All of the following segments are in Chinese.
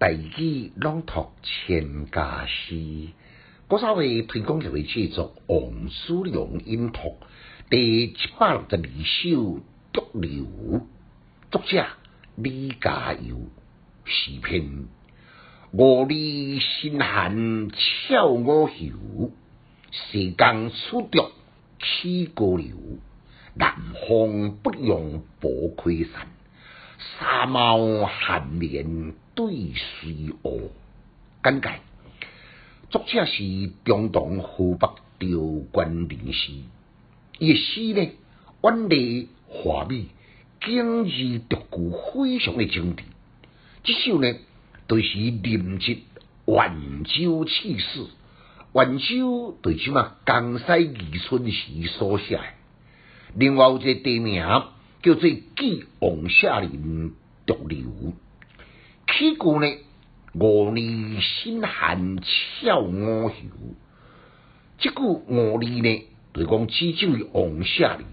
大举朗读千家诗，嗰首嘅推广就会制作王叔良音读第一百六十二首《独流》，作者李家佑，诗篇我里心寒俏我游，时间出独起高流，南风不用薄盔衫。沙帽寒莲对水鸥，简介。作者是中东湖北钓官人士，伊诗呢婉丽华美，景致独具，非常的精致。这首呢，就是林极晚秋气势，晚秋对即嘛江西宜春时所写。另外有一个地名。叫做寄王舍林独流，起句呢，我里心寒俏我游。即句我里呢，对讲只就王舍人，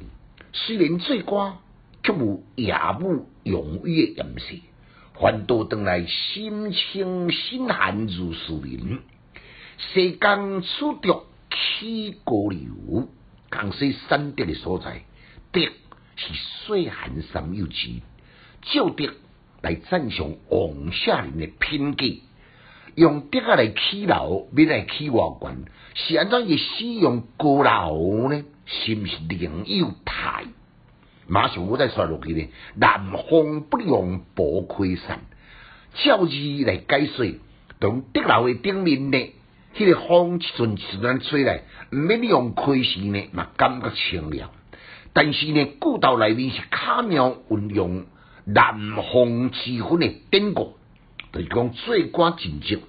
虽然做官，却无夜幕容易的颜色，反倒等来心清心寒如树林。世间处独起高流，江西山德的所在，德。是岁寒三又急，就德来赞赏王下人的品格，用竹啊来起楼，免来起外观，是安怎也使用高楼呢？是毋是另有态？马上我再说落去呢。南风不用薄开扇，照字来解说，从德楼的顶面呢，迄个风一阵一阵吹来，毋免你用开扇呢，嘛感觉清凉。但是呢，古道内面是巧妙运用南风之风的典故，就是讲做官尽职，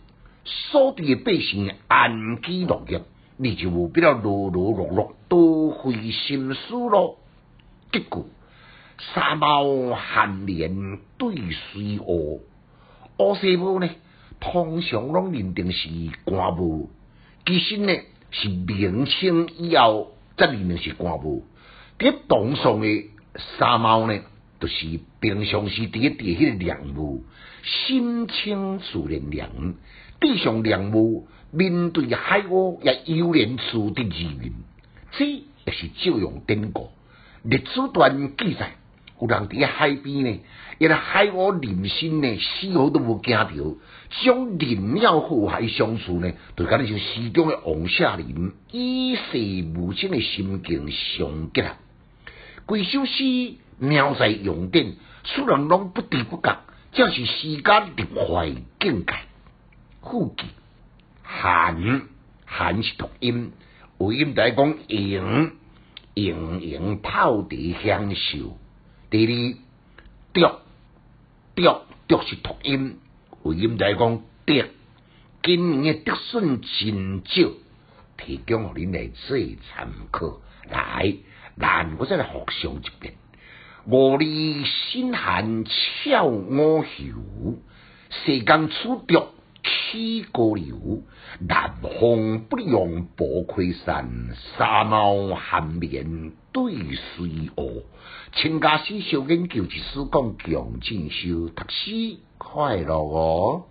所地的百姓安居乐业，你就无必要落落落落多费心思咯。结果三毛寒莲对水鸥，乌西帽呢，通常拢认定是官帽，其实呢是明清以后才认定是官帽。伫唐宋的三毛呢，就是平常时伫个地迄个良木，心清自然凉。地上良木面对海鸥也悠然自得而眠，这也是照用典故。历史段记载，有人伫海边呢，一个海鸥临身呢，丝毫都无惊着，将林妙河海相处呢，就敢像诗中的王舍林，以世无争的心境相结合。规首诗描在用典，虽然拢不知不觉，正是时间的怀境界。副句寒寒是读音，为音在讲盈盈盈泡地享受。第二钓钓钓是读音，为音在讲得今年的得顺真少，提供互恁来做参考来。但我再来学上一遍。我里心寒俏我游，世间处独起高流。南风不用薄盔衫，沙帽寒棉对水鸥。请家师小研究一书讲强进修，读书快乐哦。